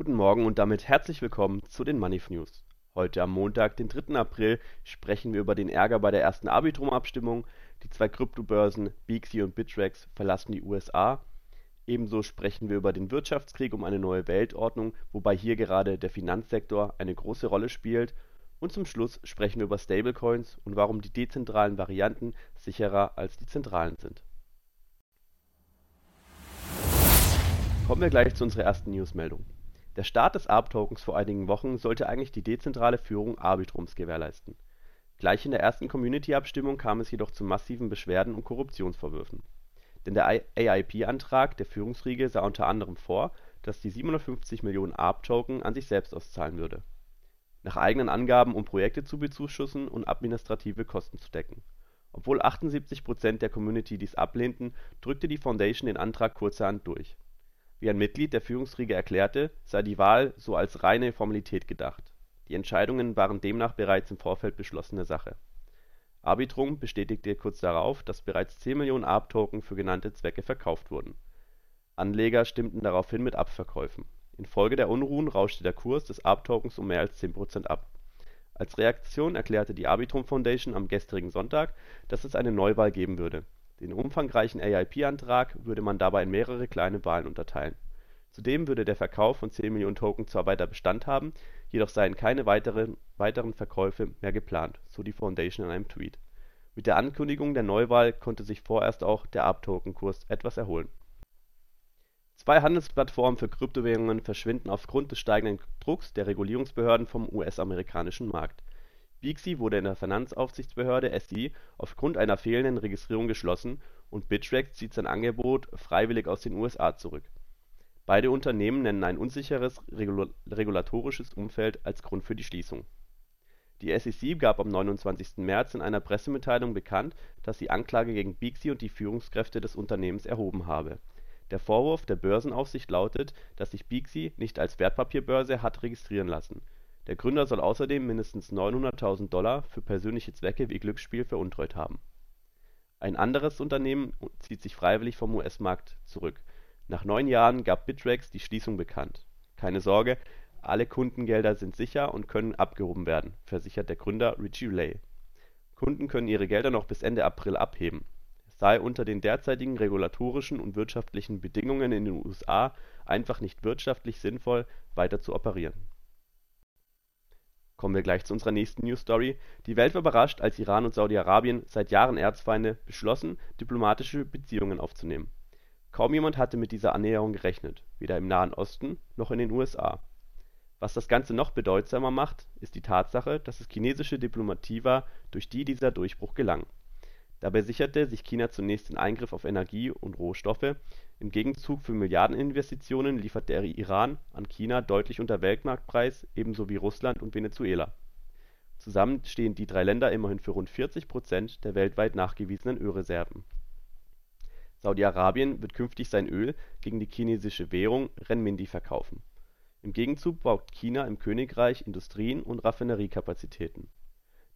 Guten Morgen und damit herzlich willkommen zu den Money News. Heute am Montag, den 3. April, sprechen wir über den Ärger bei der ersten Arbitrum-Abstimmung. Die zwei Kryptobörsen Beaxy und Bittrex verlassen die USA. Ebenso sprechen wir über den Wirtschaftskrieg um eine neue Weltordnung, wobei hier gerade der Finanzsektor eine große Rolle spielt. Und zum Schluss sprechen wir über Stablecoins und warum die dezentralen Varianten sicherer als die zentralen sind. Kommen wir gleich zu unserer ersten Newsmeldung. Der Start des ARB-Tokens vor einigen Wochen sollte eigentlich die dezentrale Führung Arbitrums gewährleisten. Gleich in der ersten Community-Abstimmung kam es jedoch zu massiven Beschwerden und Korruptionsvorwürfen. Denn der AIP-Antrag der Führungsriege sah unter anderem vor, dass die 750 Millionen ARB-Token an sich selbst auszahlen würde. Nach eigenen Angaben, um Projekte zu bezuschussen und administrative Kosten zu decken. Obwohl 78 Prozent der Community dies ablehnten, drückte die Foundation den Antrag kurzerhand durch wie ein Mitglied der Führungsriege erklärte, sei die Wahl so als reine Formalität gedacht. Die Entscheidungen waren demnach bereits im Vorfeld beschlossene Sache. Arbitrum bestätigte kurz darauf, dass bereits 10 Millionen ARB-Token für genannte Zwecke verkauft wurden. Anleger stimmten daraufhin mit Abverkäufen. Infolge der Unruhen rauschte der Kurs des ARB-Tokens um mehr als 10 Prozent ab. Als Reaktion erklärte die Arbitrum Foundation am gestrigen Sonntag, dass es eine Neuwahl geben würde den umfangreichen AIP-Antrag würde man dabei in mehrere kleine Wahlen unterteilen. Zudem würde der Verkauf von 10 Millionen Token zwar weiter Bestand haben, jedoch seien keine weiteren Verkäufe mehr geplant, so die Foundation in einem Tweet. Mit der Ankündigung der Neuwahl konnte sich vorerst auch der ARB-Token-Kurs etwas erholen. Zwei Handelsplattformen für Kryptowährungen verschwinden aufgrund des steigenden Drucks der Regulierungsbehörden vom US-amerikanischen Markt Beaxy wurde in der Finanzaufsichtsbehörde (SEC) aufgrund einer fehlenden Registrierung geschlossen und Bittrex zieht sein Angebot freiwillig aus den USA zurück. Beide Unternehmen nennen ein unsicheres regulatorisches Umfeld als Grund für die Schließung. Die SEC gab am 29. März in einer Pressemitteilung bekannt, dass sie Anklage gegen Beaxy und die Führungskräfte des Unternehmens erhoben habe. Der Vorwurf der Börsenaufsicht lautet, dass sich Beaxy nicht als Wertpapierbörse hat registrieren lassen der Gründer soll außerdem mindestens 900.000 Dollar für persönliche Zwecke wie Glücksspiel veruntreut haben. Ein anderes Unternehmen zieht sich freiwillig vom US-Markt zurück. Nach neun Jahren gab Bittrex die Schließung bekannt. Keine Sorge, alle Kundengelder sind sicher und können abgehoben werden, versichert der Gründer Richie Lay. Kunden können ihre Gelder noch bis Ende April abheben. Es sei unter den derzeitigen regulatorischen und wirtschaftlichen Bedingungen in den USA einfach nicht wirtschaftlich sinnvoll, weiter zu operieren Kommen wir gleich zu unserer nächsten News Story. Die Welt war überrascht, als Iran und Saudi-Arabien, seit Jahren Erzfeinde, beschlossen, diplomatische Beziehungen aufzunehmen. Kaum jemand hatte mit dieser Annäherung gerechnet, weder im Nahen Osten noch in den USA. Was das Ganze noch bedeutsamer macht, ist die Tatsache, dass es chinesische Diplomatie war, durch die dieser Durchbruch gelang Dabei sicherte sich China zunächst den Eingriff auf Energie und Rohstoffe, im Gegenzug für Milliardeninvestitionen liefert der Iran an China deutlich unter Weltmarktpreis, ebenso wie Russland und Venezuela. Zusammen stehen die drei Länder immerhin für rund 40 Prozent der weltweit nachgewiesenen Ölreserven. Saudi-Arabien wird künftig sein Öl gegen die chinesische Währung Renminbi verkaufen. Im Gegenzug baut China im Königreich Industrien und Raffineriekapazitäten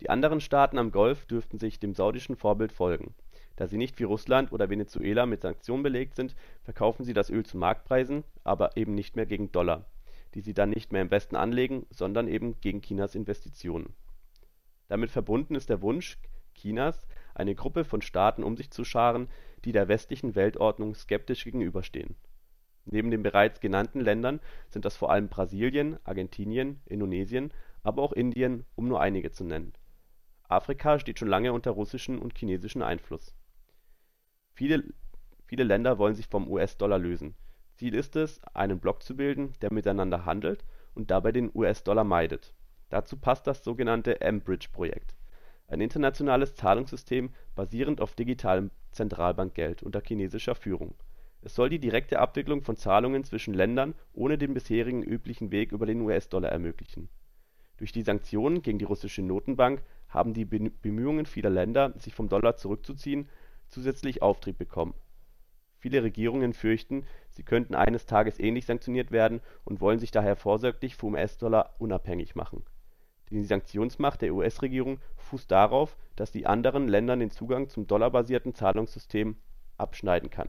die anderen Staaten am Golf dürften sich dem saudischen Vorbild folgen. Da sie nicht wie Russland oder Venezuela mit Sanktionen belegt sind, verkaufen sie das Öl zu Marktpreisen, aber eben nicht mehr gegen Dollar, die sie dann nicht mehr im Westen anlegen, sondern eben gegen Chinas Investitionen. Damit verbunden ist der Wunsch Chinas, eine Gruppe von Staaten um sich zu scharen, die der westlichen Weltordnung skeptisch gegenüberstehen. Neben den bereits genannten Ländern sind das vor allem Brasilien, Argentinien, Indonesien, aber auch Indien, um nur einige zu nennen Afrika steht schon lange unter russischem und chinesischem Einfluss. Viele Länder wollen sich vom US-Dollar lösen. Ziel ist es, einen Block zu bilden, der miteinander handelt und dabei den US-Dollar meidet. Dazu passt das sogenannte M-Bridge-Projekt, ein internationales Zahlungssystem basierend auf digitalem Zentralbankgeld unter chinesischer Führung. Es soll die direkte Abwicklung von Zahlungen zwischen Ländern ohne den bisherigen üblichen Weg über den US-Dollar ermöglichen. Durch die Sanktionen gegen die russische Notenbank haben die Bemühungen vieler Länder, sich vom Dollar zurückzuziehen, zusätzlich Auftrieb bekommen. Viele Regierungen fürchten, sie könnten eines Tages ähnlich sanktioniert werden und wollen sich daher vorsorglich vom US-Dollar unabhängig machen. Die Sanktionsmacht der US-Regierung fußt darauf, dass sie anderen Ländern den Zugang zum dollarbasierten Zahlungssystem abschneiden kann.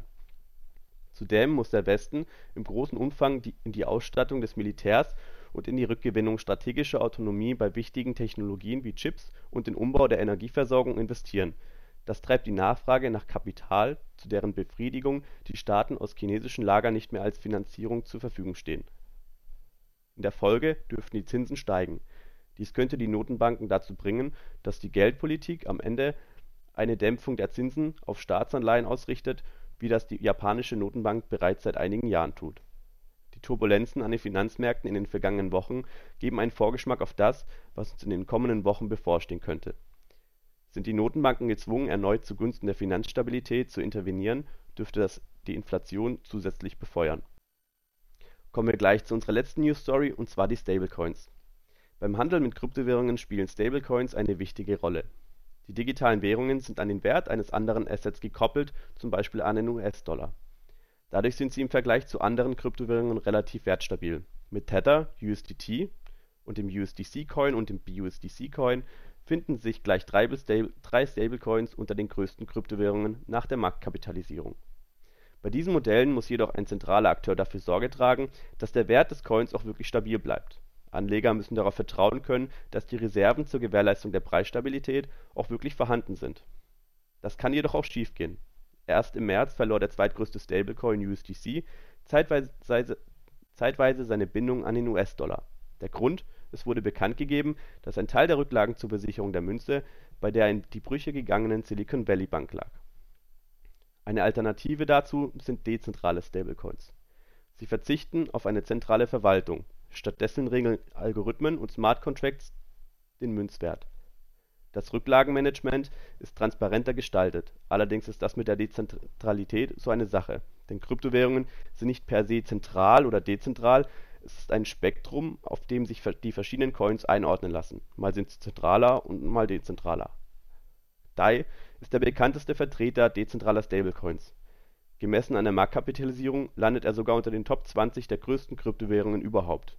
Zudem muss der Westen im großen Umfang in die Ausstattung des Militärs und in die Rückgewinnung strategischer Autonomie bei wichtigen Technologien wie Chips und den Umbau der Energieversorgung investieren. Das treibt die Nachfrage nach Kapital, zu deren Befriedigung die Staaten aus chinesischen Lagern nicht mehr als Finanzierung zur Verfügung stehen. In der Folge dürften die Zinsen steigen. Dies könnte die Notenbanken dazu bringen, dass die Geldpolitik am Ende eine Dämpfung der Zinsen auf Staatsanleihen ausrichtet, wie das die japanische Notenbank bereits seit einigen Jahren tut. Turbulenzen an den Finanzmärkten in den vergangenen Wochen geben einen Vorgeschmack auf das, was uns in den kommenden Wochen bevorstehen könnte sind die Notenbanken gezwungen, erneut zugunsten der Finanzstabilität zu intervenieren, dürfte das die Inflation zusätzlich befeuern. Kommen wir gleich zu unserer letzten News Story, und zwar die Stablecoins. Beim Handel mit Kryptowährungen spielen Stablecoins eine wichtige Rolle. Die digitalen Währungen sind an den Wert eines anderen Assets gekoppelt, zum Beispiel an den US-Dollar. Dadurch sind sie im Vergleich zu anderen Kryptowährungen relativ wertstabil. Mit Tether (USDT) und dem USDC-Coin und dem BUSDC-Coin finden sich gleich drei Stablecoins unter den größten Kryptowährungen nach der Marktkapitalisierung. Bei diesen Modellen muss jedoch ein zentraler Akteur dafür Sorge tragen, dass der Wert des Coins auch wirklich stabil bleibt. Anleger müssen darauf vertrauen können, dass die Reserven zur Gewährleistung der Preisstabilität auch wirklich vorhanden sind. Das kann jedoch auch schiefgehen. Erst im März verlor der zweitgrößte Stablecoin USDC zeitweise seine Bindung an den US-Dollar. Der Grund es wurde bekannt gegeben, dass ein Teil der Rücklagen zur Besicherung der Münze bei der in die Brüche gegangenen Silicon Valley Bank lag. Eine Alternative dazu sind dezentrale Stablecoins. Sie verzichten auf eine zentrale Verwaltung, stattdessen regeln Algorithmen und Smart Contracts den Münzwert. Das Rücklagenmanagement ist transparenter gestaltet, allerdings ist das mit der Dezentralität so eine Sache, denn Kryptowährungen sind nicht per se zentral oder dezentral es ist ein Spektrum, auf dem sich die verschiedenen Coins einordnen lassen, mal sind sie zentraler und mal dezentraler. DAI ist der bekannteste Vertreter dezentraler Stablecoins. Gemessen an der Marktkapitalisierung landet er sogar unter den Top 20 der größten Kryptowährungen überhaupt.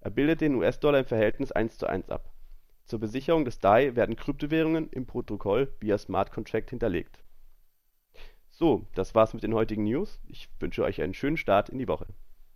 Er bildet den US-Dollar im Verhältnis 1:1 ab. Zur Besicherung des DAI werden Kryptowährungen im Protokoll via Smart Contract hinterlegt. So, das war's mit den heutigen News. Ich wünsche euch einen schönen Start in die Woche